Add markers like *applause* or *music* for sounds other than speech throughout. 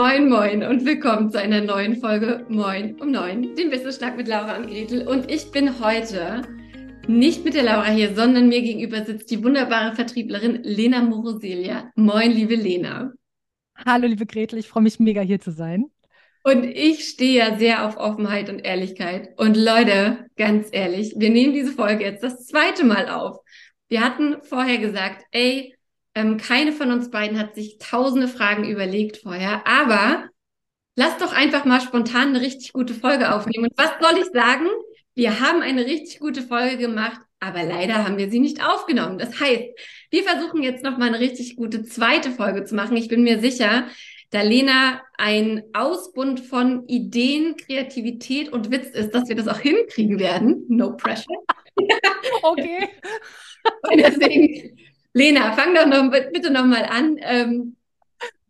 Moin, moin und willkommen zu einer neuen Folge Moin um neun, dem Wissensschlag mit Laura und Gretel. Und ich bin heute nicht mit der Laura hier, sondern mir gegenüber sitzt die wunderbare Vertrieblerin Lena Moroselia. Moin, liebe Lena. Hallo, liebe Gretel, ich freue mich mega hier zu sein. Und ich stehe ja sehr auf Offenheit und Ehrlichkeit. Und Leute, ganz ehrlich, wir nehmen diese Folge jetzt das zweite Mal auf. Wir hatten vorher gesagt, ey, ähm, keine von uns beiden hat sich tausende Fragen überlegt vorher, aber lass doch einfach mal spontan eine richtig gute Folge aufnehmen. Und was soll ich sagen? Wir haben eine richtig gute Folge gemacht, aber leider haben wir sie nicht aufgenommen. Das heißt, wir versuchen jetzt noch mal eine richtig gute zweite Folge zu machen. Ich bin mir sicher, da Lena ein Ausbund von Ideen, Kreativität und Witz ist, dass wir das auch hinkriegen werden. No pressure. *laughs* okay. und deswegen Lena, fang doch noch, bitte noch mal an. Ähm,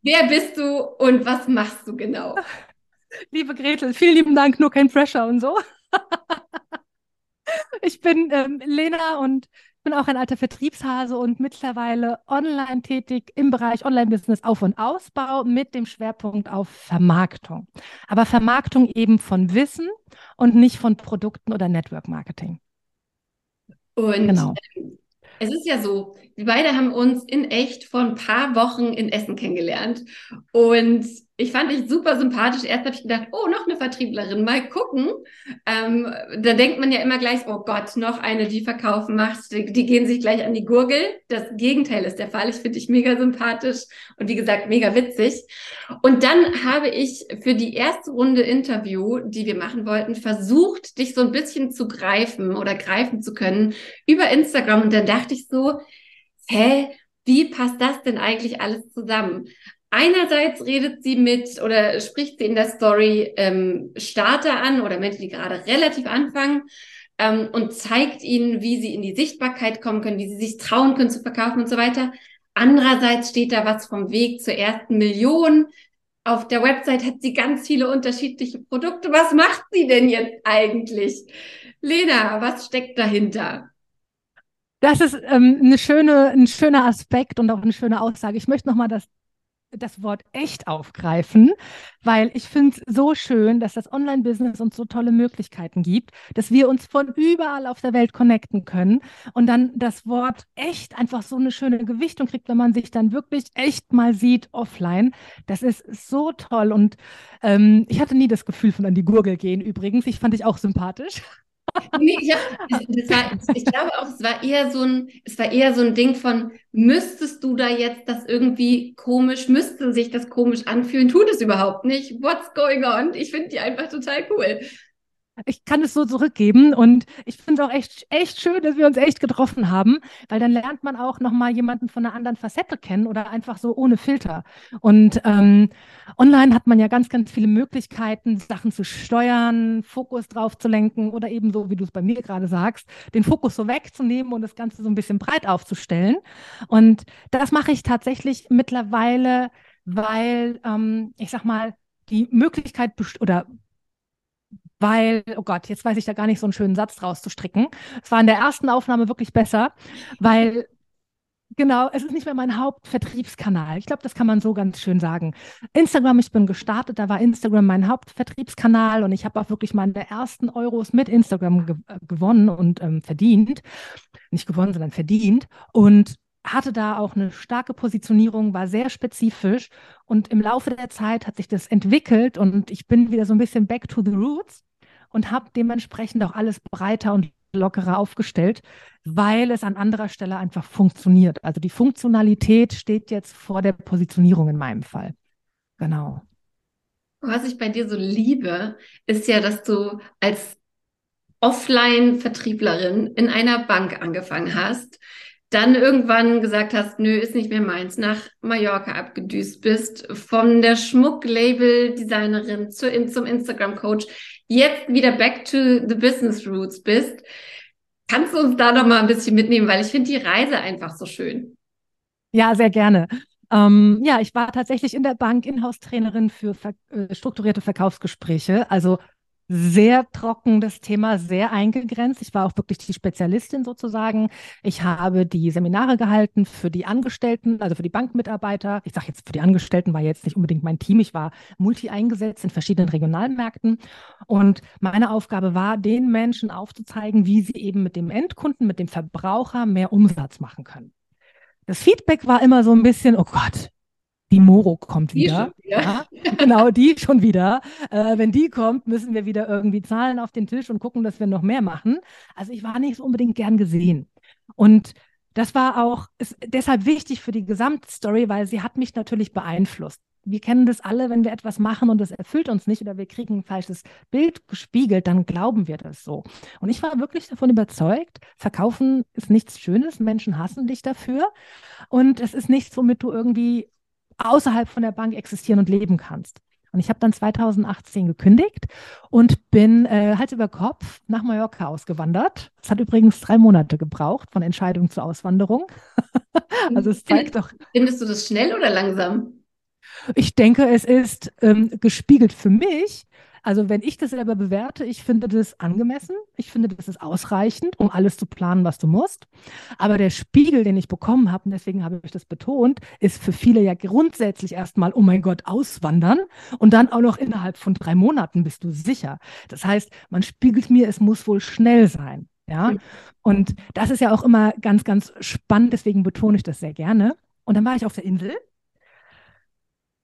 wer bist du und was machst du genau? *laughs* Liebe Gretel, vielen lieben Dank, nur kein Pressure und so. *laughs* ich bin ähm, Lena und bin auch ein alter Vertriebshase und mittlerweile online tätig im Bereich Online-Business Auf- und Ausbau mit dem Schwerpunkt auf Vermarktung. Aber Vermarktung eben von Wissen und nicht von Produkten oder Network Marketing. Und genau. Es ist ja so, wir beide haben uns in echt vor ein paar Wochen in Essen kennengelernt. Und ich fand dich super sympathisch. Erst habe ich gedacht, oh, noch eine Vertrieblerin, mal gucken. Ähm, da denkt man ja immer gleich, oh Gott, noch eine, die verkaufen macht. Die, die gehen sich gleich an die Gurgel. Das Gegenteil ist der Fall. Ich finde dich mega sympathisch und wie gesagt, mega witzig. Und dann habe ich für die erste Runde Interview, die wir machen wollten, versucht, dich so ein bisschen zu greifen oder greifen zu können über Instagram. Und dann dachte ich so, hä, wie passt das denn eigentlich alles zusammen? Einerseits redet sie mit oder spricht sie in der Story ähm, Starter an oder Menschen, die gerade relativ anfangen ähm, und zeigt ihnen, wie sie in die Sichtbarkeit kommen können, wie sie sich trauen können zu verkaufen und so weiter. Andererseits steht da was vom Weg zur ersten Million. Auf der Website hat sie ganz viele unterschiedliche Produkte. Was macht sie denn jetzt eigentlich? Lena, was steckt dahinter? Das ist ähm, eine schöne, ein schöner Aspekt und auch eine schöne Aussage. Ich möchte nochmal das das Wort echt aufgreifen, weil ich finde es so schön, dass das Online-Business uns so tolle Möglichkeiten gibt, dass wir uns von überall auf der Welt connecten können und dann das Wort echt einfach so eine schöne Gewichtung kriegt, wenn man sich dann wirklich echt mal sieht offline. Das ist so toll und ähm, ich hatte nie das Gefühl von an die Gurgel gehen übrigens. Ich fand dich auch sympathisch nee, ich, hab, war, ich glaube auch, es war eher so ein, es war eher so ein Ding von, müsstest du da jetzt das irgendwie komisch, müsste sich das komisch anfühlen, tut es überhaupt nicht. What's going on? Ich finde die einfach total cool ich kann es so zurückgeben und ich finde es auch echt, echt schön, dass wir uns echt getroffen haben, weil dann lernt man auch nochmal jemanden von einer anderen Facette kennen oder einfach so ohne Filter. Und ähm, online hat man ja ganz, ganz viele Möglichkeiten, Sachen zu steuern, Fokus drauf zu lenken oder eben so, wie du es bei mir gerade sagst, den Fokus so wegzunehmen und das Ganze so ein bisschen breit aufzustellen. Und das mache ich tatsächlich mittlerweile, weil ähm, ich sag mal, die Möglichkeit oder weil, oh Gott, jetzt weiß ich da gar nicht so einen schönen Satz draus zu stricken. Es war in der ersten Aufnahme wirklich besser, weil Genau, es ist nicht mehr mein Hauptvertriebskanal. Ich glaube, das kann man so ganz schön sagen. Instagram, ich bin gestartet, da war Instagram mein Hauptvertriebskanal und ich habe auch wirklich meine ersten Euros mit Instagram ge äh, gewonnen und ähm, verdient. Nicht gewonnen, sondern verdient. Und hatte da auch eine starke Positionierung, war sehr spezifisch und im Laufe der Zeit hat sich das entwickelt und ich bin wieder so ein bisschen back to the roots und habe dementsprechend auch alles breiter und lockerer aufgestellt, weil es an anderer Stelle einfach funktioniert. Also die Funktionalität steht jetzt vor der Positionierung in meinem Fall. Genau. Was ich bei dir so liebe, ist ja, dass du als Offline-Vertrieblerin in einer Bank angefangen hast, dann irgendwann gesagt hast, nö, ist nicht mehr meins, nach Mallorca abgedüst bist, von der Schmucklabel-Designerin zu, zum Instagram-Coach, jetzt wieder back to the business roots bist. Kannst du uns da noch mal ein bisschen mitnehmen, weil ich finde die Reise einfach so schön. Ja, sehr gerne. Ähm, ja, ich war tatsächlich in der Bank Inhouse-Trainerin für ver äh, strukturierte Verkaufsgespräche, also sehr trocken das Thema, sehr eingegrenzt. Ich war auch wirklich die Spezialistin sozusagen. Ich habe die Seminare gehalten für die Angestellten, also für die Bankmitarbeiter. Ich sage jetzt für die Angestellten war jetzt nicht unbedingt mein Team. Ich war multi eingesetzt in verschiedenen Regionalmärkten. Und meine Aufgabe war, den Menschen aufzuzeigen, wie sie eben mit dem Endkunden, mit dem Verbraucher mehr Umsatz machen können. Das Feedback war immer so ein bisschen, oh Gott, die Moro kommt wieder. Ja, genau, die schon wieder. Äh, wenn die kommt, müssen wir wieder irgendwie Zahlen auf den Tisch und gucken, dass wir noch mehr machen. Also ich war nicht so unbedingt gern gesehen. Und das war auch deshalb wichtig für die Gesamtstory, weil sie hat mich natürlich beeinflusst. Wir kennen das alle, wenn wir etwas machen und es erfüllt uns nicht oder wir kriegen ein falsches Bild gespiegelt, dann glauben wir das so. Und ich war wirklich davon überzeugt, verkaufen ist nichts Schönes, Menschen hassen dich dafür und es ist nichts, womit du irgendwie außerhalb von der Bank existieren und leben kannst. Und ich habe dann 2018 gekündigt und bin äh, Hals über Kopf nach Mallorca ausgewandert. Es hat übrigens drei Monate gebraucht von Entscheidung zur Auswanderung. *laughs* also es zeigt doch. Findest du das schnell oder langsam? Ich denke, es ist ähm, gespiegelt für mich, also wenn ich das selber bewerte, ich finde das angemessen, ich finde das ist ausreichend, um alles zu planen, was du musst. Aber der Spiegel, den ich bekommen habe, und deswegen habe ich das betont, ist für viele ja grundsätzlich erstmal, oh mein Gott, auswandern und dann auch noch innerhalb von drei Monaten bist du sicher. Das heißt, man spiegelt mir, es muss wohl schnell sein. Ja, und das ist ja auch immer ganz, ganz spannend, deswegen betone ich das sehr gerne. Und dann war ich auf der Insel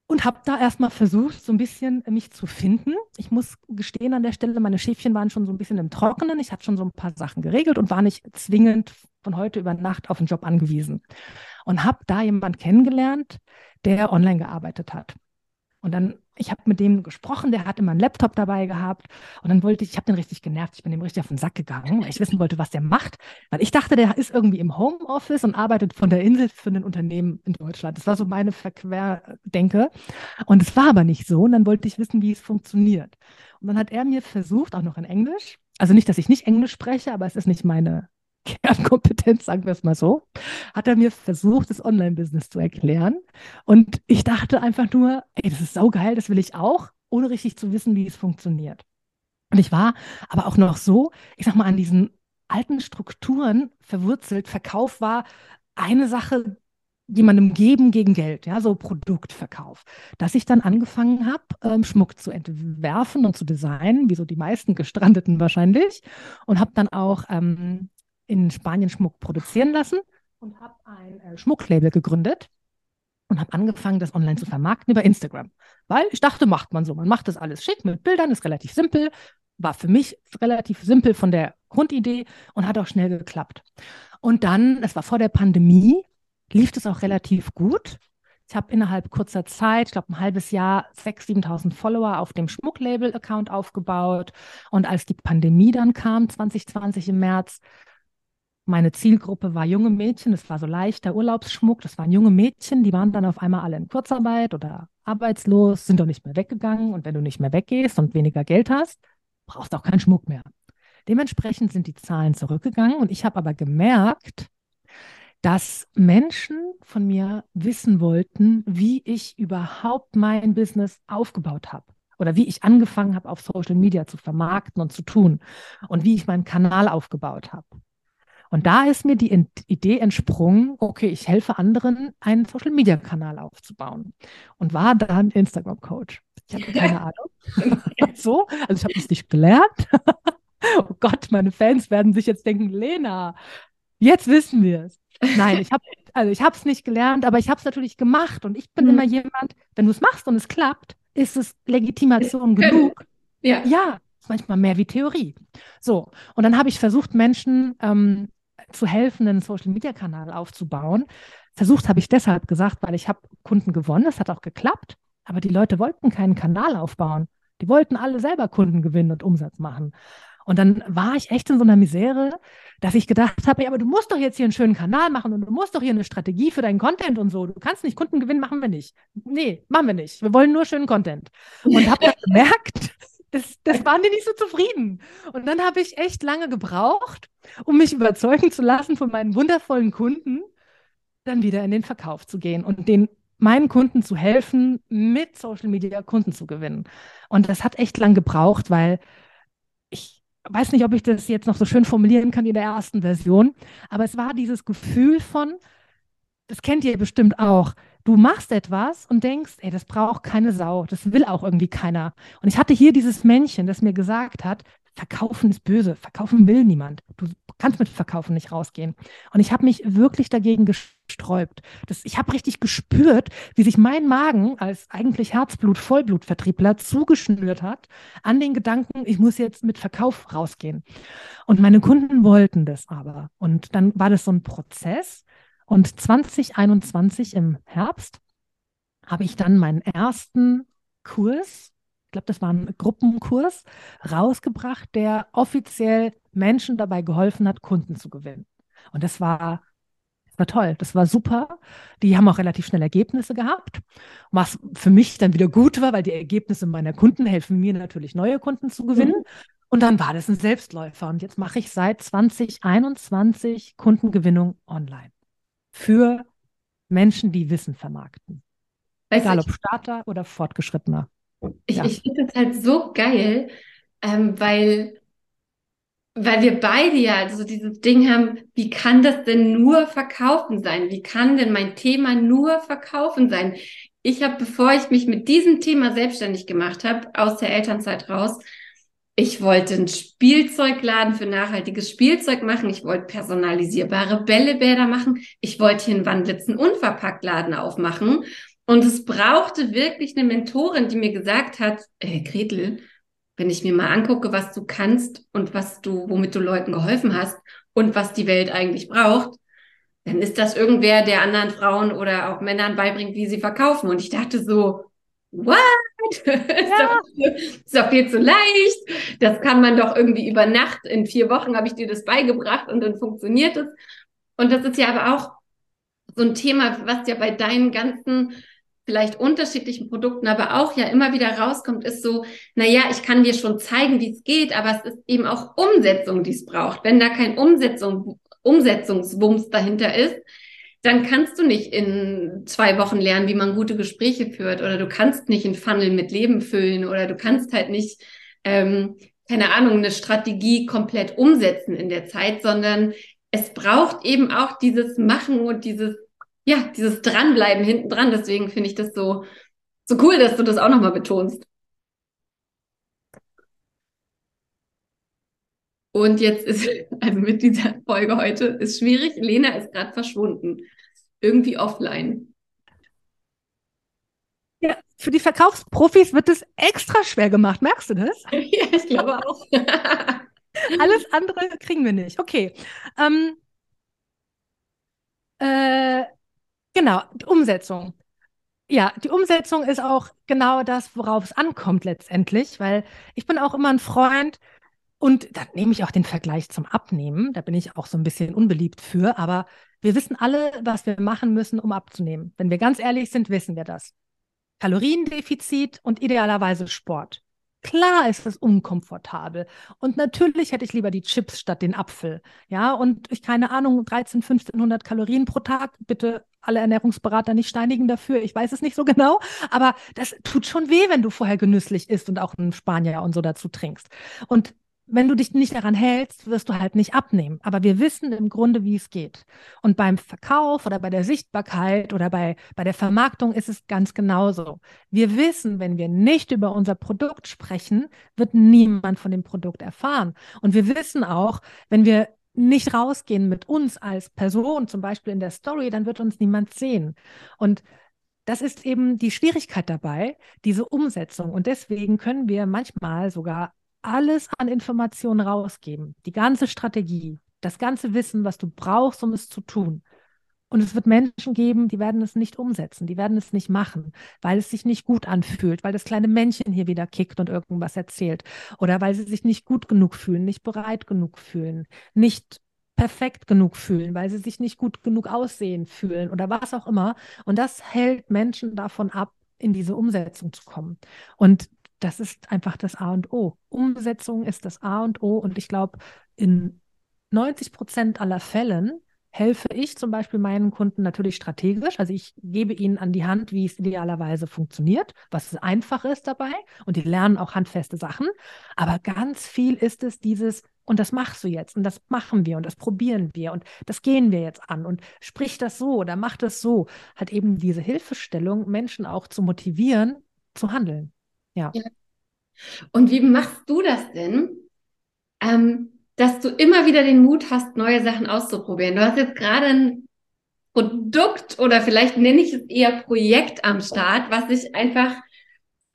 und habe da erstmal versucht, so ein bisschen mich zu finden. Ich muss gestehen an der Stelle, meine Schäfchen waren schon so ein bisschen im Trockenen. Ich hatte schon so ein paar Sachen geregelt und war nicht zwingend von heute über Nacht auf einen Job angewiesen. Und habe da jemanden kennengelernt, der online gearbeitet hat. Und dann, ich habe mit dem gesprochen, der hatte immer einen Laptop dabei gehabt. Und dann wollte ich, ich habe den richtig genervt, ich bin dem richtig auf den Sack gegangen, weil ich wissen wollte, was der macht. Weil ich dachte, der ist irgendwie im Homeoffice und arbeitet von der Insel für ein Unternehmen in Deutschland. Das war so meine Verquerdenke. Und es war aber nicht so. Und dann wollte ich wissen, wie es funktioniert. Und dann hat er mir versucht, auch noch in Englisch, also nicht, dass ich nicht Englisch spreche, aber es ist nicht meine Kernkompetenz, sagen wir es mal so, hat er mir versucht, das Online-Business zu erklären. Und ich dachte einfach nur, ey, das ist saugeil, das will ich auch, ohne richtig zu wissen, wie es funktioniert. Und ich war aber auch noch so, ich sag mal, an diesen alten Strukturen verwurzelt. Verkauf war eine Sache, jemandem geben gegen Geld, ja, so Produktverkauf, dass ich dann angefangen habe, ähm, Schmuck zu entwerfen und zu designen, wie so die meisten Gestrandeten wahrscheinlich, und habe dann auch ähm, in Spanien Schmuck produzieren lassen und habe ein äh, Schmucklabel gegründet und habe angefangen, das online zu vermarkten über Instagram. Weil ich dachte, macht man so. Man macht das alles schick mit Bildern, ist relativ simpel. War für mich relativ simpel von der Grundidee und hat auch schnell geklappt. Und dann, das war vor der Pandemie, lief das auch relativ gut. Ich habe innerhalb kurzer Zeit, ich glaube ein halbes Jahr, 6.000, 7.000 Follower auf dem Schmucklabel-Account aufgebaut. Und als die Pandemie dann kam, 2020 im März, meine Zielgruppe war junge Mädchen, das war so leichter Urlaubsschmuck, das waren junge Mädchen, die waren dann auf einmal alle in Kurzarbeit oder arbeitslos, sind doch nicht mehr weggegangen und wenn du nicht mehr weggehst und weniger Geld hast, brauchst du auch keinen Schmuck mehr. Dementsprechend sind die Zahlen zurückgegangen und ich habe aber gemerkt, dass Menschen von mir wissen wollten, wie ich überhaupt mein Business aufgebaut habe oder wie ich angefangen habe, auf Social Media zu vermarkten und zu tun und wie ich meinen Kanal aufgebaut habe. Und da ist mir die Idee entsprungen, okay, ich helfe anderen, einen Social-Media-Kanal aufzubauen und war dann Instagram-Coach. Ich habe *laughs* keine Ahnung. *laughs* so, also ich habe es nicht gelernt. *laughs* oh Gott, meine Fans werden sich jetzt denken, Lena, jetzt wissen wir es. Nein, ich habe also ich habe es nicht gelernt, aber ich habe es natürlich gemacht und ich bin mhm. immer jemand, wenn du es machst und es klappt, ist es Legitimation genug. Ja. ja, manchmal mehr wie Theorie. So, und dann habe ich versucht, Menschen ähm, zu helfen, einen Social-Media-Kanal aufzubauen. Versucht habe ich deshalb gesagt, weil ich habe Kunden gewonnen, es hat auch geklappt, aber die Leute wollten keinen Kanal aufbauen. Die wollten alle selber Kunden gewinnen und Umsatz machen. Und dann war ich echt in so einer Misere, dass ich gedacht habe, ja, aber du musst doch jetzt hier einen schönen Kanal machen und du musst doch hier eine Strategie für deinen Content und so. Du kannst nicht Kunden gewinnen, machen wir nicht. Nee, machen wir nicht. Wir wollen nur schönen Content. Und habe dann *laughs* gemerkt, das, das waren die nicht so zufrieden. Und dann habe ich echt lange gebraucht, um mich überzeugen zu lassen von meinen wundervollen Kunden, dann wieder in den Verkauf zu gehen und den meinen Kunden zu helfen, mit Social Media Kunden zu gewinnen. Und das hat echt lang gebraucht, weil ich weiß nicht, ob ich das jetzt noch so schön formulieren kann in der ersten Version, aber es war dieses Gefühl von, das kennt ihr bestimmt auch, du machst etwas und denkst, ey, das braucht keine Sau, das will auch irgendwie keiner. Und ich hatte hier dieses Männchen, das mir gesagt hat, Verkaufen ist böse, verkaufen will niemand. Du kannst mit Verkaufen nicht rausgehen. Und ich habe mich wirklich dagegen gesträubt. Das, ich habe richtig gespürt, wie sich mein Magen als eigentlich Herzblut-Vollblutvertriebler zugeschnürt hat an den Gedanken, ich muss jetzt mit Verkauf rausgehen. Und meine Kunden wollten das aber. Und dann war das so ein Prozess. Und 2021 im Herbst habe ich dann meinen ersten Kurs, ich glaube, das war ein Gruppenkurs, rausgebracht, der offiziell Menschen dabei geholfen hat, Kunden zu gewinnen. Und das war, das war toll, das war super. Die haben auch relativ schnell Ergebnisse gehabt, was für mich dann wieder gut war, weil die Ergebnisse meiner Kunden helfen mir natürlich, neue Kunden zu gewinnen. Mhm. Und dann war das ein Selbstläufer. Und jetzt mache ich seit 2021 Kundengewinnung online für Menschen, die Wissen vermarkten. Weißt Egal ob Starter oder Fortgeschrittener. Ich, ja. ich finde das halt so geil, ähm, weil, weil wir beide ja so dieses Ding haben, wie kann das denn nur verkaufen sein? Wie kann denn mein Thema nur verkaufen sein? Ich habe, bevor ich mich mit diesem Thema selbstständig gemacht habe, aus der Elternzeit raus, ich wollte einen Spielzeugladen für nachhaltiges Spielzeug machen. Ich wollte personalisierbare Bällebäder machen. Ich wollte hier einen Wandlitz einen Unverpacktladen aufmachen. Und es brauchte wirklich eine Mentorin, die mir gesagt hat, äh, Gretel, wenn ich mir mal angucke, was du kannst und was du, womit du Leuten geholfen hast und was die Welt eigentlich braucht, dann ist das irgendwer, der anderen Frauen oder auch Männern beibringt, wie sie verkaufen. Und ich dachte so, what? Ja. *laughs* ist, doch, ist doch viel zu leicht. Das kann man doch irgendwie über Nacht. In vier Wochen habe ich dir das beigebracht und dann funktioniert es. Und das ist ja aber auch so ein Thema, was ja bei deinen ganzen vielleicht unterschiedlichen Produkten, aber auch ja immer wieder rauskommt, ist so, na ja, ich kann dir schon zeigen, wie es geht, aber es ist eben auch Umsetzung, die es braucht. Wenn da kein Umsetzung, Umsetzungswumms dahinter ist, dann kannst du nicht in zwei Wochen lernen, wie man gute Gespräche führt oder du kannst nicht ein Funnel mit Leben füllen oder du kannst halt nicht, ähm, keine Ahnung, eine Strategie komplett umsetzen in der Zeit, sondern es braucht eben auch dieses Machen und dieses, ja, dieses Dranbleiben hinten dran. Deswegen finde ich das so, so cool, dass du das auch nochmal betonst. Und jetzt ist, *laughs* also mit dieser Folge heute, ist schwierig. Lena ist gerade verschwunden. Irgendwie offline. Ja, für die Verkaufsprofis wird es extra schwer gemacht. Merkst du das? *laughs* ja, ich glaube auch. *laughs* Alles andere kriegen wir nicht. Okay. Ähm, äh, genau, Umsetzung. Ja, die Umsetzung ist auch genau das, worauf es ankommt letztendlich, weil ich bin auch immer ein Freund, und da nehme ich auch den Vergleich zum Abnehmen. Da bin ich auch so ein bisschen unbeliebt für. Aber wir wissen alle, was wir machen müssen, um abzunehmen. Wenn wir ganz ehrlich sind, wissen wir das. Kaloriendefizit und idealerweise Sport. Klar ist es unkomfortabel. Und natürlich hätte ich lieber die Chips statt den Apfel. Ja, und ich keine Ahnung, 13, 1500 Kalorien pro Tag. Bitte alle Ernährungsberater nicht steinigen dafür. Ich weiß es nicht so *laughs* genau. Aber das tut schon weh, wenn du vorher genüsslich isst und auch einen Spanier und so dazu trinkst. Und wenn du dich nicht daran hältst, wirst du halt nicht abnehmen. Aber wir wissen im Grunde, wie es geht. Und beim Verkauf oder bei der Sichtbarkeit oder bei, bei der Vermarktung ist es ganz genauso. Wir wissen, wenn wir nicht über unser Produkt sprechen, wird niemand von dem Produkt erfahren. Und wir wissen auch, wenn wir nicht rausgehen mit uns als Person, zum Beispiel in der Story, dann wird uns niemand sehen. Und das ist eben die Schwierigkeit dabei, diese Umsetzung. Und deswegen können wir manchmal sogar alles an Informationen rausgeben, die ganze Strategie, das ganze Wissen, was du brauchst, um es zu tun. Und es wird Menschen geben, die werden es nicht umsetzen, die werden es nicht machen, weil es sich nicht gut anfühlt, weil das kleine Männchen hier wieder kickt und irgendwas erzählt oder weil sie sich nicht gut genug fühlen, nicht bereit genug fühlen, nicht perfekt genug fühlen, weil sie sich nicht gut genug aussehen fühlen oder was auch immer. Und das hält Menschen davon ab, in diese Umsetzung zu kommen. Und das ist einfach das A und O. Umsetzung ist das A und O. Und ich glaube, in 90 Prozent aller Fällen helfe ich zum Beispiel meinen Kunden natürlich strategisch. Also ich gebe ihnen an die Hand, wie es idealerweise funktioniert, was einfach ist dabei. Und die lernen auch handfeste Sachen. Aber ganz viel ist es dieses, und das machst du jetzt und das machen wir und das probieren wir und das gehen wir jetzt an und sprich das so oder mach das so. Hat eben diese Hilfestellung, Menschen auch zu motivieren, zu handeln. Ja. ja. Und wie machst du das denn? Ähm, dass du immer wieder den Mut hast, neue Sachen auszuprobieren. Du hast jetzt gerade ein Produkt oder vielleicht nenne ich es eher Projekt am Start, was ich einfach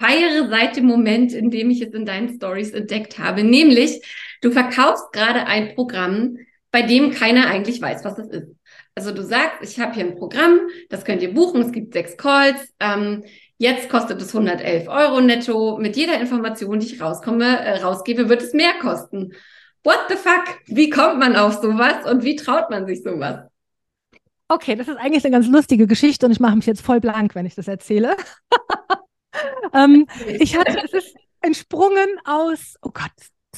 feiere seit dem Moment, in dem ich es in deinen Stories entdeckt habe. Nämlich, du verkaufst gerade ein Programm, bei dem keiner eigentlich weiß, was das ist. Also du sagst, ich habe hier ein Programm, das könnt ihr buchen, es gibt sechs Calls. Ähm, jetzt kostet es 111 Euro netto. Mit jeder Information, die ich rauskomme, äh, rausgebe, wird es mehr kosten. What the fuck? Wie kommt man auf sowas und wie traut man sich sowas? Okay, das ist eigentlich eine ganz lustige Geschichte und ich mache mich jetzt voll blank, wenn ich das erzähle. *laughs* ähm, ich hatte, es ist entsprungen aus, oh Gott,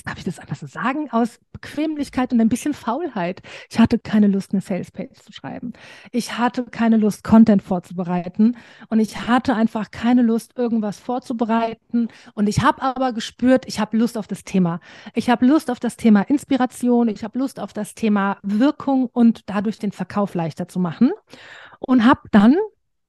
darf ich das einfach so sagen, aus Bequemlichkeit und ein bisschen Faulheit. Ich hatte keine Lust, eine Salespage zu schreiben. Ich hatte keine Lust, Content vorzubereiten und ich hatte einfach keine Lust, irgendwas vorzubereiten. Und ich habe aber gespürt, ich habe Lust auf das Thema. Ich habe Lust auf das Thema Inspiration. Ich habe Lust auf das Thema Wirkung und dadurch den Verkauf leichter zu machen. Und habe dann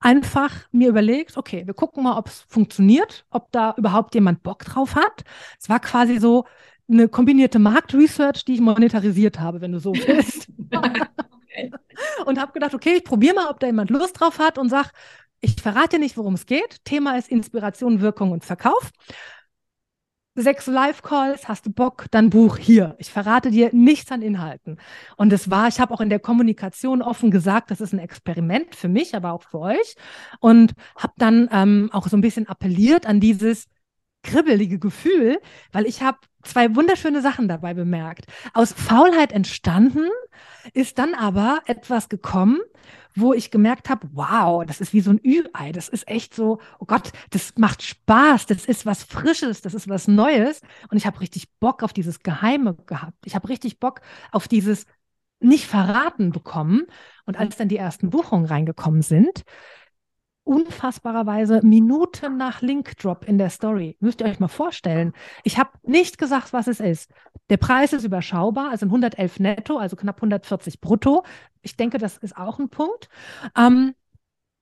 einfach mir überlegt, okay, wir gucken mal, ob es funktioniert, ob da überhaupt jemand Bock drauf hat. Es war quasi so, eine kombinierte Marktresearch, die ich monetarisiert habe, wenn du so willst. *laughs* Und habe gedacht, okay, ich probiere mal, ob da jemand Lust drauf hat und sag, ich verrate nicht, worum es geht. Thema ist Inspiration, Wirkung und Verkauf. Sechs Live-Calls, hast du Bock, dann buch hier. Ich verrate dir nichts an Inhalten. Und es war, ich habe auch in der Kommunikation offen gesagt, das ist ein Experiment für mich, aber auch für euch. Und habe dann ähm, auch so ein bisschen appelliert an dieses, kribbelige Gefühl, weil ich habe zwei wunderschöne Sachen dabei bemerkt. Aus Faulheit entstanden ist dann aber etwas gekommen, wo ich gemerkt habe, wow, das ist wie so ein Ü-Ei, das ist echt so, oh Gott, das macht Spaß, das ist was Frisches, das ist was Neues und ich habe richtig Bock auf dieses Geheime gehabt. Ich habe richtig Bock auf dieses nicht verraten bekommen und als dann die ersten Buchungen reingekommen sind, unfassbarerweise Minuten nach Linkdrop in der Story. Müsst ihr euch mal vorstellen. Ich habe nicht gesagt, was es ist. Der Preis ist überschaubar, also 111 netto, also knapp 140 brutto. Ich denke, das ist auch ein Punkt. Ähm,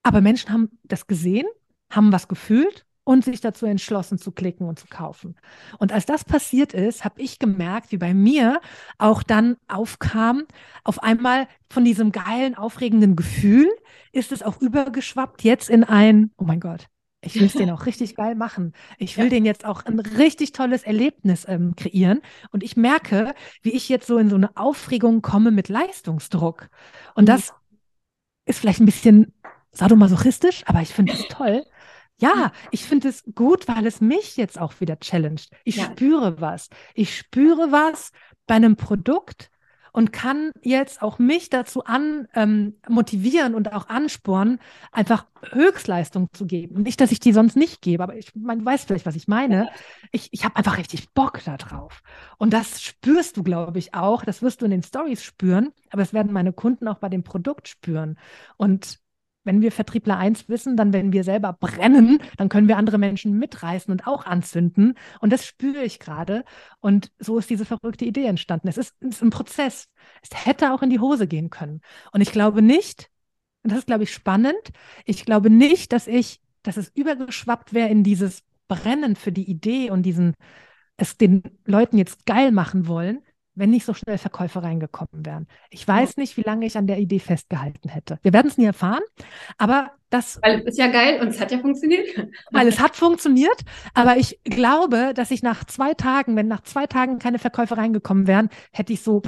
aber Menschen haben das gesehen, haben was gefühlt und sich dazu entschlossen zu klicken und zu kaufen. Und als das passiert ist, habe ich gemerkt, wie bei mir auch dann aufkam, auf einmal von diesem geilen, aufregenden Gefühl ist es auch übergeschwappt jetzt in ein, oh mein Gott, ich will es den auch *laughs* richtig geil machen. Ich will ja. den jetzt auch ein richtig tolles Erlebnis ähm, kreieren. Und ich merke, wie ich jetzt so in so eine Aufregung komme mit Leistungsdruck. Und mhm. das ist vielleicht ein bisschen sadomasochistisch, aber ich finde es toll, ja, ich finde es gut, weil es mich jetzt auch wieder challenged. Ich ja. spüre was. Ich spüre was bei einem Produkt und kann jetzt auch mich dazu an ähm, motivieren und auch anspornen, einfach Höchstleistung zu geben. Nicht, dass ich die sonst nicht gebe, aber ich man weiß vielleicht, was ich meine. Ich, ich habe einfach richtig Bock darauf. Und das spürst du, glaube ich, auch. Das wirst du in den Stories spüren, aber es werden meine Kunden auch bei dem Produkt spüren. Und wenn wir Vertriebler eins wissen, dann wenn wir selber brennen, dann können wir andere Menschen mitreißen und auch anzünden. Und das spüre ich gerade. Und so ist diese verrückte Idee entstanden. Es ist, ist ein Prozess. Es hätte auch in die Hose gehen können. Und ich glaube nicht, und das ist, glaube ich, spannend, ich glaube nicht, dass ich, dass es übergeschwappt wäre in dieses Brennen für die Idee und diesen, es den Leuten jetzt geil machen wollen, wenn nicht so schnell Verkäufer reingekommen wären. Ich weiß nicht, wie lange ich an der Idee festgehalten hätte. Wir werden es nie erfahren, aber das. Weil es ist ja geil und es hat ja funktioniert. Weil es hat funktioniert, aber ich glaube, dass ich nach zwei Tagen, wenn nach zwei Tagen keine Verkäufer reingekommen wären, hätte ich so,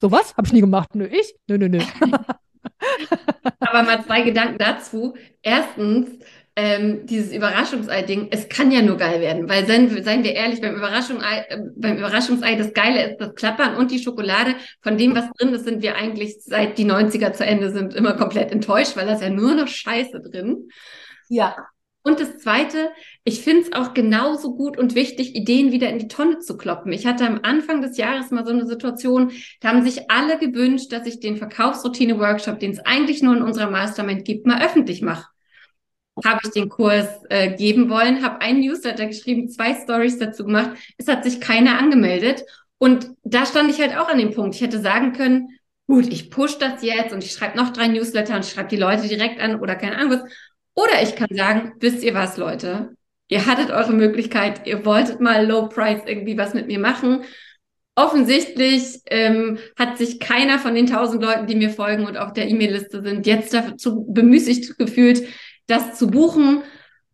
so was? Habe ich nie gemacht. Nö, ich? Nö, nö, nö. *laughs* aber mal zwei Gedanken dazu. Erstens, ähm, dieses Überraschungsei-Ding, es kann ja nur geil werden, weil seien, seien wir ehrlich, beim, Überraschungsei, äh, beim Überraschungsei, das Geile ist das Klappern und die Schokolade. Von dem, was drin ist, sind wir eigentlich seit die 90er zu Ende sind immer komplett enttäuscht, weil da ist ja nur noch Scheiße drin. Ja. Und das Zweite, ich finde es auch genauso gut und wichtig, Ideen wieder in die Tonne zu kloppen. Ich hatte am Anfang des Jahres mal so eine Situation, da haben sich alle gewünscht, dass ich den Verkaufsroutine-Workshop, den es eigentlich nur in unserer Mastermind gibt, mal öffentlich mache. Habe ich den Kurs äh, geben wollen, habe einen Newsletter geschrieben, zwei Stories dazu gemacht. Es hat sich keiner angemeldet. Und da stand ich halt auch an dem Punkt. Ich hätte sagen können, gut, ich push das jetzt und ich schreibe noch drei Newsletter und schreibe die Leute direkt an oder keine Ahnung was. Oder ich kann sagen, wisst ihr was, Leute? Ihr hattet eure Möglichkeit, ihr wolltet mal Low Price irgendwie was mit mir machen. Offensichtlich ähm, hat sich keiner von den tausend Leuten, die mir folgen und auf der E-Mail-Liste sind, jetzt dazu bemüßigt gefühlt, das zu buchen.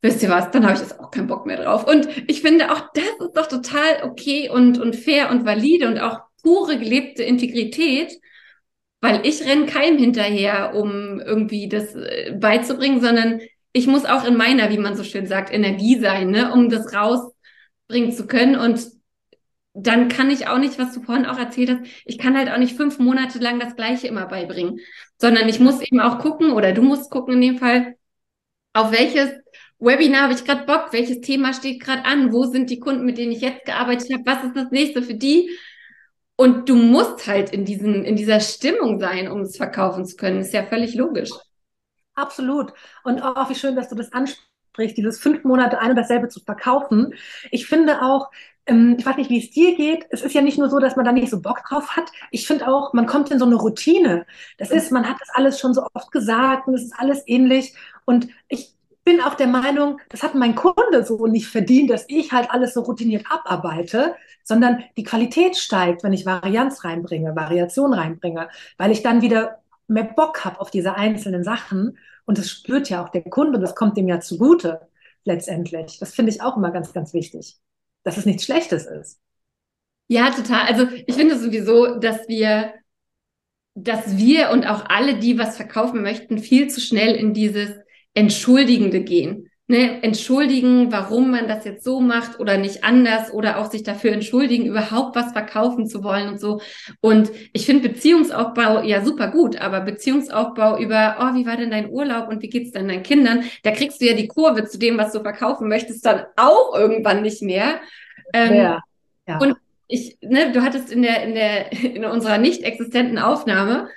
Wisst ihr was, dann habe ich jetzt auch keinen Bock mehr drauf. Und ich finde auch, das ist doch total okay und, und fair und valide und auch pure gelebte Integrität, weil ich renne keinem hinterher, um irgendwie das äh, beizubringen, sondern ich muss auch in meiner, wie man so schön sagt, Energie sein, ne, um das rausbringen zu können. Und dann kann ich auch nicht, was du vorhin auch erzählt hast, ich kann halt auch nicht fünf Monate lang das Gleiche immer beibringen, sondern ich muss eben auch gucken, oder du musst gucken in dem Fall, auf welches Webinar habe ich gerade Bock, welches Thema steht gerade an, wo sind die Kunden, mit denen ich jetzt gearbeitet habe, was ist das nächste für die? Und du musst halt in, diesen, in dieser Stimmung sein, um es verkaufen zu können. Ist ja völlig logisch. Absolut. Und auch wie schön, dass du das ansprichst, dieses fünf Monate ein und dasselbe zu verkaufen. Ich finde auch, ich weiß nicht, wie es dir geht. Es ist ja nicht nur so, dass man da nicht so Bock drauf hat. Ich finde auch, man kommt in so eine Routine. Das ist, man hat das alles schon so oft gesagt und es ist alles ähnlich. Und ich bin auch der Meinung, das hat mein Kunde so nicht verdient, dass ich halt alles so routiniert abarbeite, sondern die Qualität steigt, wenn ich Varianz reinbringe, Variation reinbringe, weil ich dann wieder mehr Bock habe auf diese einzelnen Sachen. Und das spürt ja auch der Kunde, das kommt dem ja zugute letztendlich. Das finde ich auch immer ganz, ganz wichtig, dass es nichts Schlechtes ist. Ja, total. Also ich finde sowieso, dass wir, dass wir und auch alle, die was verkaufen möchten, viel zu schnell in dieses Entschuldigende gehen. Ne, entschuldigen, warum man das jetzt so macht oder nicht anders oder auch sich dafür entschuldigen, überhaupt was verkaufen zu wollen und so. Und ich finde Beziehungsaufbau ja super gut, aber Beziehungsaufbau über, oh, wie war denn dein Urlaub und wie geht's denn deinen Kindern? Da kriegst du ja die Kurve zu dem, was du verkaufen möchtest, dann auch irgendwann nicht mehr. Ähm, ja. ja. Und ich, ne, du hattest in der, in der, *laughs* in unserer nicht existenten Aufnahme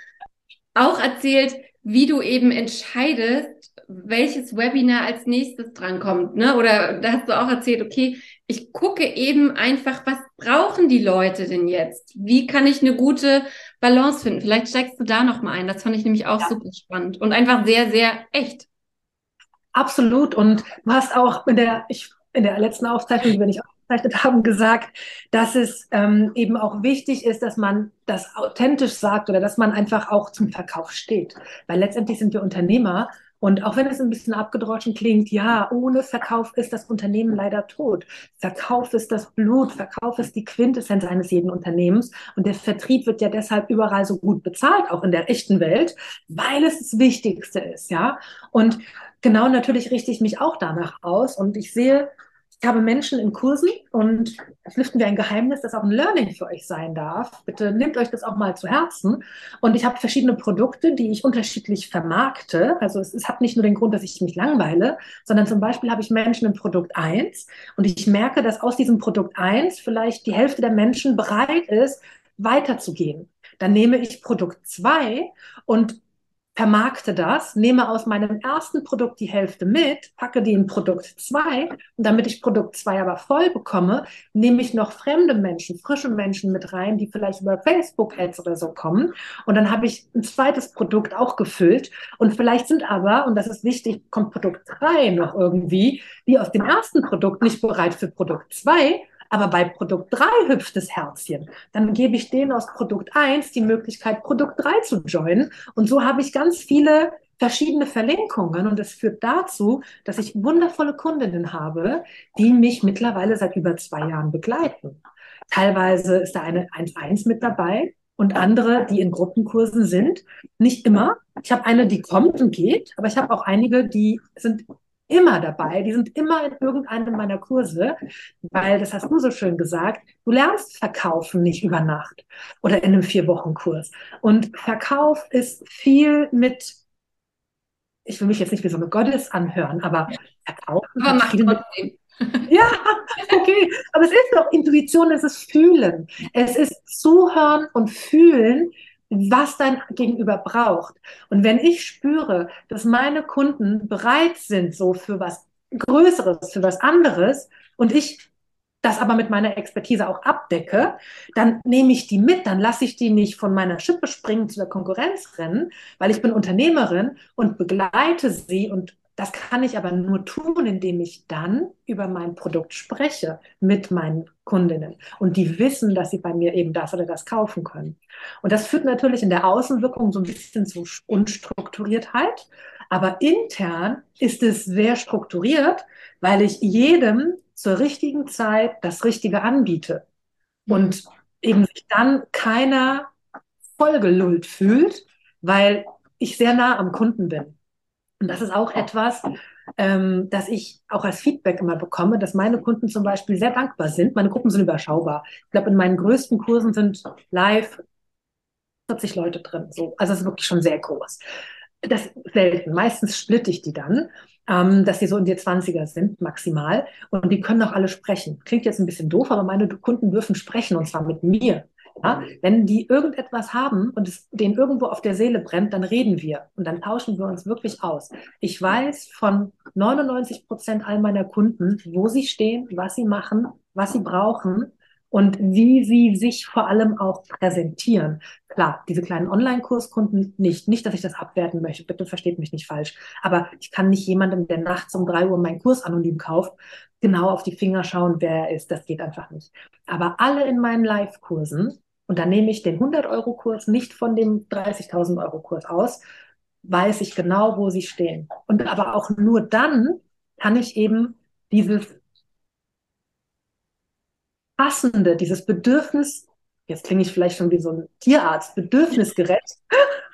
auch erzählt, wie du eben entscheidest, welches Webinar als nächstes drankommt, ne? Oder da hast du auch erzählt, okay, ich gucke eben einfach, was brauchen die Leute denn jetzt? Wie kann ich eine gute Balance finden? Vielleicht steigst du da noch mal ein. Das fand ich nämlich auch ja. super spannend und einfach sehr, sehr echt. Absolut. Und du hast auch in der, ich, in der letzten Aufzeichnung, die wir nicht aufgezeichnet haben, gesagt, dass es ähm, eben auch wichtig ist, dass man das authentisch sagt oder dass man einfach auch zum Verkauf steht. Weil letztendlich sind wir Unternehmer und auch wenn es ein bisschen abgedroschen klingt, ja, ohne Verkauf ist das Unternehmen leider tot. Verkauf ist das Blut, Verkauf ist die Quintessenz eines jeden Unternehmens. Und der Vertrieb wird ja deshalb überall so gut bezahlt, auch in der echten Welt, weil es das Wichtigste ist, ja. Und genau natürlich richte ich mich auch danach aus. Und ich sehe ich habe Menschen in Kursen und lüften wir ein Geheimnis, das auch ein Learning für euch sein darf. Bitte nehmt euch das auch mal zu Herzen. Und ich habe verschiedene Produkte, die ich unterschiedlich vermarkte. Also es, es hat nicht nur den Grund, dass ich mich langweile, sondern zum Beispiel habe ich Menschen in Produkt 1 und ich merke, dass aus diesem Produkt 1 vielleicht die Hälfte der Menschen bereit ist, weiterzugehen. Dann nehme ich Produkt 2 und vermarkte das, nehme aus meinem ersten Produkt die Hälfte mit, packe die in Produkt zwei und damit ich Produkt zwei aber voll bekomme, nehme ich noch fremde Menschen, frische Menschen mit rein, die vielleicht über Facebook-Ads oder so kommen. Und dann habe ich ein zweites Produkt auch gefüllt. Und vielleicht sind aber, und das ist wichtig, kommt Produkt drei noch irgendwie, die aus dem ersten Produkt nicht bereit für Produkt zwei aber bei Produkt 3 hüpft das Herzchen. Dann gebe ich denen aus Produkt 1 die Möglichkeit, Produkt 3 zu joinen. Und so habe ich ganz viele verschiedene Verlinkungen und es führt dazu, dass ich wundervolle Kundinnen habe, die mich mittlerweile seit über zwei Jahren begleiten. Teilweise ist da eine 1-1 mit dabei und andere, die in Gruppenkursen sind. Nicht immer. Ich habe eine, die kommt und geht, aber ich habe auch einige, die sind immer dabei, die sind immer in irgendeinem meiner Kurse, weil, das hast du so schön gesagt, du lernst Verkaufen nicht über Nacht oder in einem Vier-Wochen-Kurs. Und Verkauf ist viel mit ich will mich jetzt nicht wie so eine Gottes anhören, aber verkaufen aber macht trotzdem. *laughs* *laughs* Ja, okay. Aber es ist doch Intuition, es ist Fühlen. Es ist Zuhören und Fühlen, was dein Gegenüber braucht. Und wenn ich spüre, dass meine Kunden bereit sind, so für was Größeres, für was anderes, und ich das aber mit meiner Expertise auch abdecke, dann nehme ich die mit, dann lasse ich die nicht von meiner Schippe springen zu der Konkurrenz rennen, weil ich bin Unternehmerin und begleite sie und das kann ich aber nur tun, indem ich dann über mein Produkt spreche mit meinen Kundinnen und die wissen, dass sie bei mir eben das oder das kaufen können. Und das führt natürlich in der Außenwirkung so ein bisschen zu Unstrukturiertheit, aber intern ist es sehr strukturiert, weil ich jedem zur richtigen Zeit das Richtige anbiete und eben sich dann keiner vollgelullt fühlt, weil ich sehr nah am Kunden bin. Und das ist auch etwas, ähm, dass ich auch als Feedback immer bekomme, dass meine Kunden zum Beispiel sehr dankbar sind. Meine Gruppen sind überschaubar. Ich glaube, in meinen größten Kursen sind live 40 Leute drin. So. Also es ist wirklich schon sehr groß. Das selten. Meistens splitte ich die dann, ähm, dass sie so in die 20er sind, maximal. Und die können auch alle sprechen. Klingt jetzt ein bisschen doof, aber meine Kunden dürfen sprechen und zwar mit mir. Ja? Wenn die irgendetwas haben und es denen irgendwo auf der Seele brennt, dann reden wir und dann tauschen wir uns wirklich aus. Ich weiß von 99 Prozent all meiner Kunden, wo sie stehen, was sie machen, was sie brauchen und wie sie sich vor allem auch präsentieren. Klar, diese kleinen Online-Kurskunden nicht. Nicht, dass ich das abwerten möchte. Bitte versteht mich nicht falsch. Aber ich kann nicht jemandem, der nachts um drei Uhr meinen Kurs anonym kauft, genau auf die Finger schauen, wer er ist. Das geht einfach nicht. Aber alle in meinen Live-Kursen und dann nehme ich den 100-Euro-Kurs nicht von dem 30.000 Euro-Kurs aus, weiß ich genau, wo sie stehen. Und aber auch nur dann kann ich eben dieses passende, dieses Bedürfnis, jetzt klinge ich vielleicht schon wie so ein Tierarzt, bedürfnisgerecht,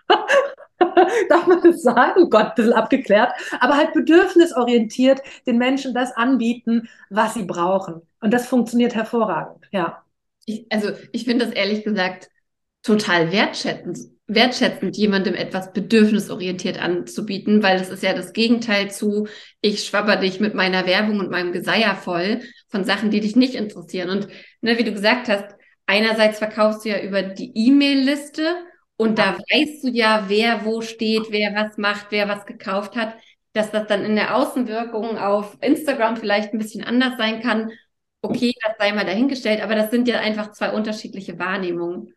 *laughs* darf man das sagen? Gott, ein bisschen abgeklärt, aber halt bedürfnisorientiert den Menschen das anbieten, was sie brauchen. Und das funktioniert hervorragend, ja ich, also ich finde das ehrlich gesagt total wertschätzend, wertschätzend, jemandem etwas bedürfnisorientiert anzubieten, weil das ist ja das Gegenteil zu, ich schwabber dich mit meiner Werbung und meinem Geseier voll von Sachen, die dich nicht interessieren. Und ne, wie du gesagt hast, einerseits verkaufst du ja über die E-Mail-Liste und da weißt du ja, wer wo steht, wer was macht, wer was gekauft hat, dass das dann in der Außenwirkung auf Instagram vielleicht ein bisschen anders sein kann okay, das sei mal dahingestellt, aber das sind ja einfach zwei unterschiedliche Wahrnehmungen.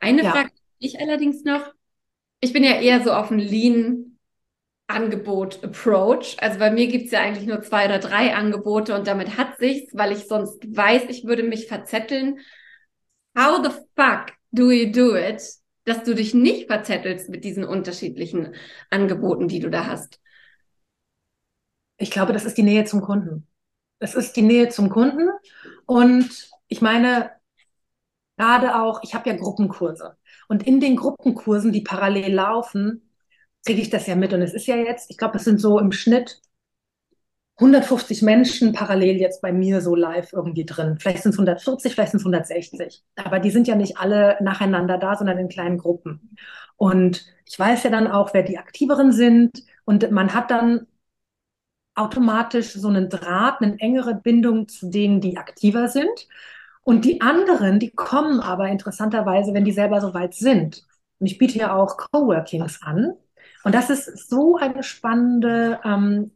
Eine ja. Frage ich allerdings noch. Ich bin ja eher so auf ein Lean Angebot Approach. Also bei mir gibt es ja eigentlich nur zwei oder drei Angebote und damit hat sich's, weil ich sonst weiß, ich würde mich verzetteln. How the fuck do you do it, dass du dich nicht verzettelst mit diesen unterschiedlichen Angeboten, die du da hast? Ich glaube, das ist die Nähe zum Kunden. Es ist die Nähe zum Kunden. Und ich meine, gerade auch, ich habe ja Gruppenkurse. Und in den Gruppenkursen, die parallel laufen, kriege ich das ja mit. Und es ist ja jetzt, ich glaube, es sind so im Schnitt 150 Menschen parallel jetzt bei mir so live irgendwie drin. Vielleicht sind es 140, vielleicht sind es 160. Aber die sind ja nicht alle nacheinander da, sondern in kleinen Gruppen. Und ich weiß ja dann auch, wer die Aktiveren sind. Und man hat dann automatisch so einen Draht, eine engere Bindung zu denen, die aktiver sind. Und die anderen, die kommen aber interessanterweise, wenn die selber so weit sind. Und ich biete ja auch Coworkings an. Und das ist so eine spannende ähm,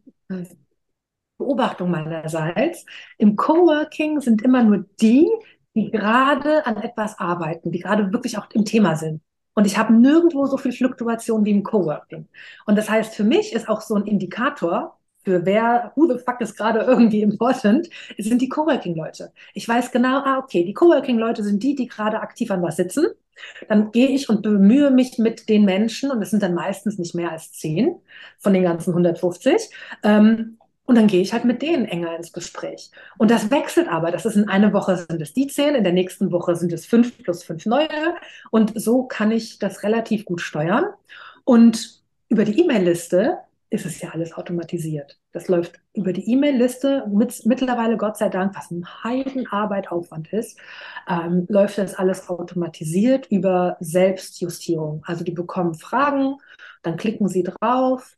Beobachtung meinerseits. Im Coworking sind immer nur die, die gerade an etwas arbeiten, die gerade wirklich auch im Thema sind. Und ich habe nirgendwo so viel Fluktuation wie im Coworking. Und das heißt, für mich ist auch so ein Indikator, für wer, who the fuck ist gerade irgendwie important, sind die Coworking-Leute. Ich weiß genau, ah, okay, die Coworking-Leute sind die, die gerade aktiv an was sitzen. Dann gehe ich und bemühe mich mit den Menschen, und es sind dann meistens nicht mehr als zehn von den ganzen 150, ähm, und dann gehe ich halt mit denen enger ins Gespräch. Und das wechselt aber. Das ist in einer Woche sind es die zehn, in der nächsten Woche sind es fünf plus fünf neue. Und so kann ich das relativ gut steuern. Und über die E-Mail-Liste ist es ja alles automatisiert. Das läuft über die E-Mail-Liste. Mit, mittlerweile, Gott sei Dank, was ein Heidenarbeit Aufwand ist, ähm, läuft das alles automatisiert über Selbstjustierung. Also die bekommen Fragen, dann klicken sie drauf,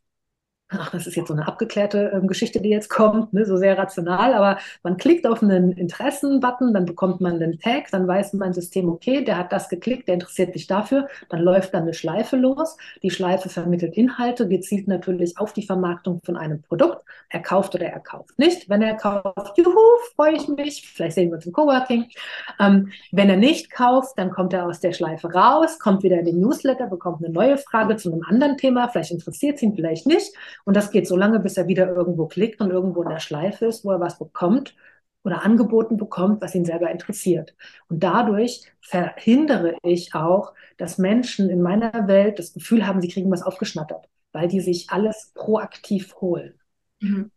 ach, das ist jetzt so eine abgeklärte ähm, Geschichte, die jetzt kommt, ne, so sehr rational, aber man klickt auf einen Interessen-Button, dann bekommt man den Tag, dann weiß mein System, okay, der hat das geklickt, der interessiert sich dafür, dann läuft dann eine Schleife los. Die Schleife vermittelt Inhalte, gezielt natürlich auf die Vermarktung von einem Produkt. Er kauft oder er kauft nicht. Wenn er kauft, juhu, freue ich mich, vielleicht sehen wir uns im Coworking. Ähm, wenn er nicht kauft, dann kommt er aus der Schleife raus, kommt wieder in den Newsletter, bekommt eine neue Frage zu einem anderen Thema, vielleicht interessiert es ihn, vielleicht nicht. Und das geht so lange, bis er wieder irgendwo klickt und irgendwo in der Schleife ist, wo er was bekommt oder angeboten bekommt, was ihn selber interessiert. Und dadurch verhindere ich auch, dass Menschen in meiner Welt das Gefühl haben, sie kriegen was aufgeschnattert, weil die sich alles proaktiv holen. Mhm.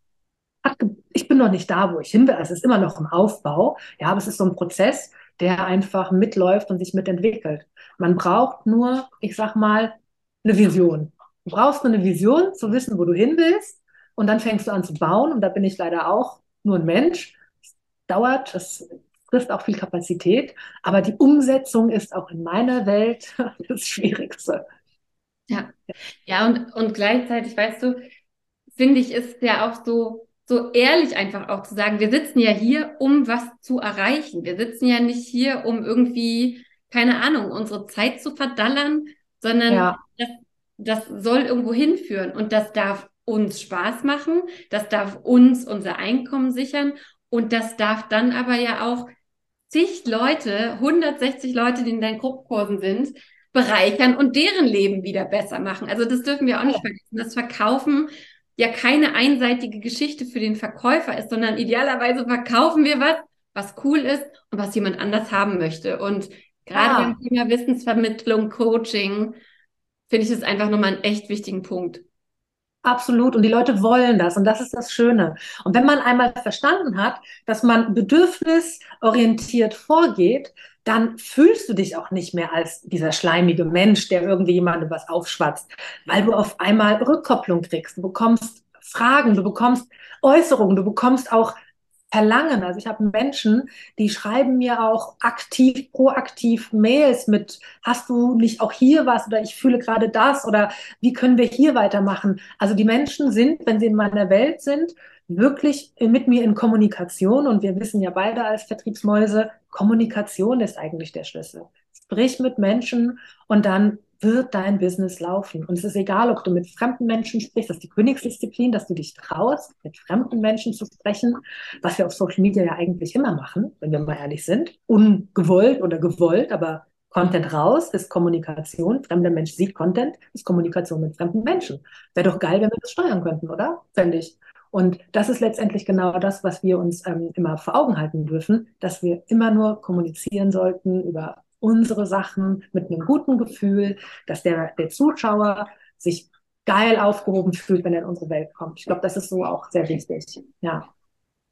Ich bin noch nicht da, wo ich hin will. Es ist immer noch im Aufbau. Ja, aber es ist so ein Prozess, der einfach mitläuft und sich mitentwickelt. Man braucht nur, ich sag mal, eine Vision. Du brauchst nur eine Vision, zu wissen, wo du hin willst. Und dann fängst du an zu bauen. Und da bin ich leider auch nur ein Mensch. Es dauert, es frisst auch viel Kapazität. Aber die Umsetzung ist auch in meiner Welt *laughs* das Schwierigste. Ja, ja, und, und gleichzeitig, weißt du, finde ich, ist ja auch so, so ehrlich einfach auch zu sagen, wir sitzen ja hier, um was zu erreichen. Wir sitzen ja nicht hier, um irgendwie, keine Ahnung, unsere Zeit zu verdallern, sondern ja. das das soll irgendwo hinführen und das darf uns Spaß machen, das darf uns unser Einkommen sichern und das darf dann aber ja auch zig Leute, 160 Leute, die in deinen Gruppenkursen sind, bereichern und deren Leben wieder besser machen. Also das dürfen wir auch nicht vergessen. Das Verkaufen ja keine einseitige Geschichte für den Verkäufer ist, sondern idealerweise verkaufen wir was, was cool ist und was jemand anders haben möchte. Und gerade ah. beim Thema Wissensvermittlung, Coaching, finde ich das einfach nochmal einen echt wichtigen Punkt. Absolut. Und die Leute wollen das. Und das ist das Schöne. Und wenn man einmal verstanden hat, dass man bedürfnisorientiert vorgeht, dann fühlst du dich auch nicht mehr als dieser schleimige Mensch, der irgendwie jemandem was aufschwatzt, weil du auf einmal Rückkopplung kriegst. Du bekommst Fragen, du bekommst Äußerungen, du bekommst auch Verlangen. Also ich habe Menschen, die schreiben mir auch aktiv, proaktiv Mails mit, hast du nicht auch hier was oder ich fühle gerade das oder wie können wir hier weitermachen? Also die Menschen sind, wenn sie in meiner Welt sind, wirklich mit mir in Kommunikation und wir wissen ja beide als Vertriebsmäuse, Kommunikation ist eigentlich der Schlüssel. Sprich mit Menschen und dann wird dein Business laufen. Und es ist egal, ob du mit fremden Menschen sprichst, das ist die Königsdisziplin, dass du dich traust, mit fremden Menschen zu sprechen, was wir auf Social Media ja eigentlich immer machen, wenn wir mal ehrlich sind. Ungewollt oder gewollt, aber Content raus ist Kommunikation. Fremder Mensch sieht Content, ist Kommunikation mit fremden Menschen. Wäre doch geil, wenn wir das steuern könnten, oder? Fände ich. Und das ist letztendlich genau das, was wir uns ähm, immer vor Augen halten dürfen, dass wir immer nur kommunizieren sollten über unsere Sachen mit einem guten Gefühl, dass der, der Zuschauer sich geil aufgehoben fühlt, wenn er in unsere Welt kommt. Ich glaube, das ist so auch sehr wichtig. Ja.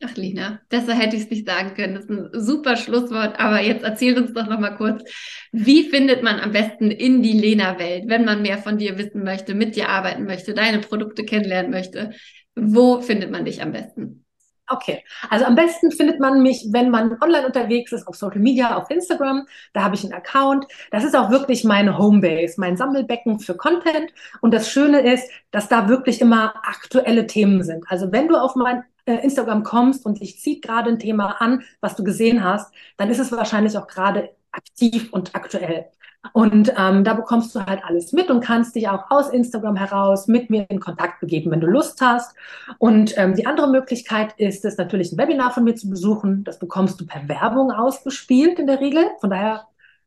Ach, Lina, besser hätte ich es nicht sagen können. Das ist ein super Schlusswort. Aber jetzt erzähl uns doch noch mal kurz, wie findet man am besten in die Lena-Welt, wenn man mehr von dir wissen möchte, mit dir arbeiten möchte, deine Produkte kennenlernen möchte? Wo findet man dich am besten? Okay, also am besten findet man mich, wenn man online unterwegs ist, auf Social Media, auf Instagram. Da habe ich einen Account. Das ist auch wirklich meine Homebase, mein Sammelbecken für Content. Und das Schöne ist, dass da wirklich immer aktuelle Themen sind. Also wenn du auf mein äh, Instagram kommst und dich zieht gerade ein Thema an, was du gesehen hast, dann ist es wahrscheinlich auch gerade aktiv und aktuell. Und ähm, da bekommst du halt alles mit und kannst dich auch aus Instagram heraus mit mir in Kontakt begeben, wenn du Lust hast. Und ähm, die andere Möglichkeit ist es natürlich, ein Webinar von mir zu besuchen. Das bekommst du per Werbung ausgespielt in der Regel. Von daher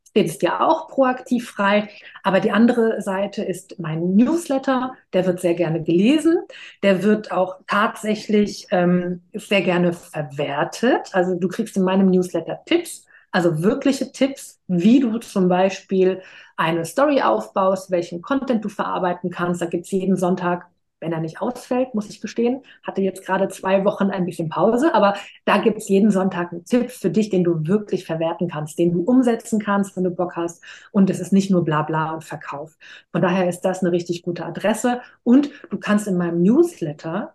steht es dir auch proaktiv frei. Aber die andere Seite ist mein Newsletter. Der wird sehr gerne gelesen. Der wird auch tatsächlich ähm, sehr gerne verwertet. Also du kriegst in meinem Newsletter Tipps also wirkliche Tipps, wie du zum Beispiel eine Story aufbaust, welchen Content du verarbeiten kannst. Da gibt es jeden Sonntag, wenn er nicht ausfällt, muss ich gestehen, hatte jetzt gerade zwei Wochen ein bisschen Pause, aber da gibt es jeden Sonntag einen Tipp für dich, den du wirklich verwerten kannst, den du umsetzen kannst, wenn du Bock hast. Und es ist nicht nur Blabla und Verkauf. Von daher ist das eine richtig gute Adresse. Und du kannst in meinem Newsletter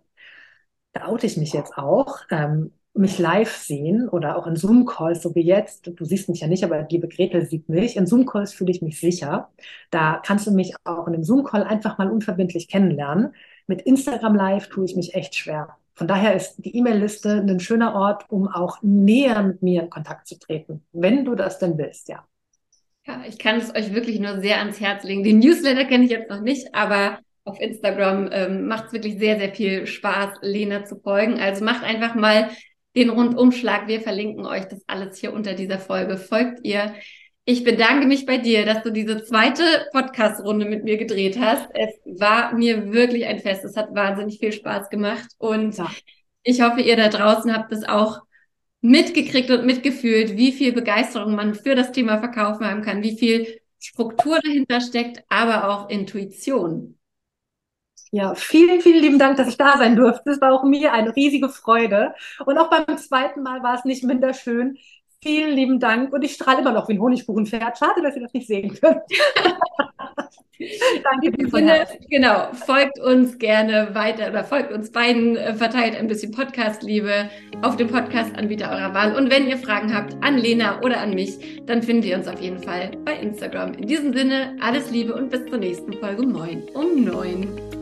da oute ich mich jetzt auch. Ähm, mich live sehen oder auch in Zoom-Calls, so wie jetzt. Du siehst mich ja nicht, aber liebe Gretel sieht mich. In Zoom-Calls fühle ich mich sicher. Da kannst du mich auch in einem Zoom-Call einfach mal unverbindlich kennenlernen. Mit Instagram Live tue ich mich echt schwer. Von daher ist die E-Mail-Liste ein schöner Ort, um auch näher mit mir in Kontakt zu treten, wenn du das denn willst, ja. Ja, ich kann es euch wirklich nur sehr ans Herz legen. Den Newsletter kenne ich jetzt noch nicht, aber auf Instagram ähm, macht es wirklich sehr, sehr viel Spaß, Lena zu folgen. Also macht einfach mal den Rundumschlag. Wir verlinken euch das alles hier unter dieser Folge. Folgt ihr. Ich bedanke mich bei dir, dass du diese zweite Podcast-Runde mit mir gedreht hast. Es war mir wirklich ein Fest. Es hat wahnsinnig viel Spaß gemacht. Und ja. ich hoffe, ihr da draußen habt es auch mitgekriegt und mitgefühlt, wie viel Begeisterung man für das Thema Verkaufen haben kann, wie viel Struktur dahinter steckt, aber auch Intuition. Ja, vielen, vielen lieben Dank, dass ich da sein durfte. Das war auch mir eine riesige Freude. Und auch beim zweiten Mal war es nicht minder schön. Vielen lieben Dank. Und ich strahle immer noch wie ein Honigkuchenpferd. Schade, dass ihr das nicht sehen könnt. *laughs* Danke Sinne, Genau, folgt uns gerne weiter oder folgt uns beiden, äh, verteilt ein bisschen Podcast-Liebe auf dem Podcast-Anbieter eurer Wahl. Und wenn ihr Fragen habt an Lena oder an mich, dann findet ihr uns auf jeden Fall bei Instagram. In diesem Sinne, alles Liebe und bis zur nächsten Folge. Moin um neun.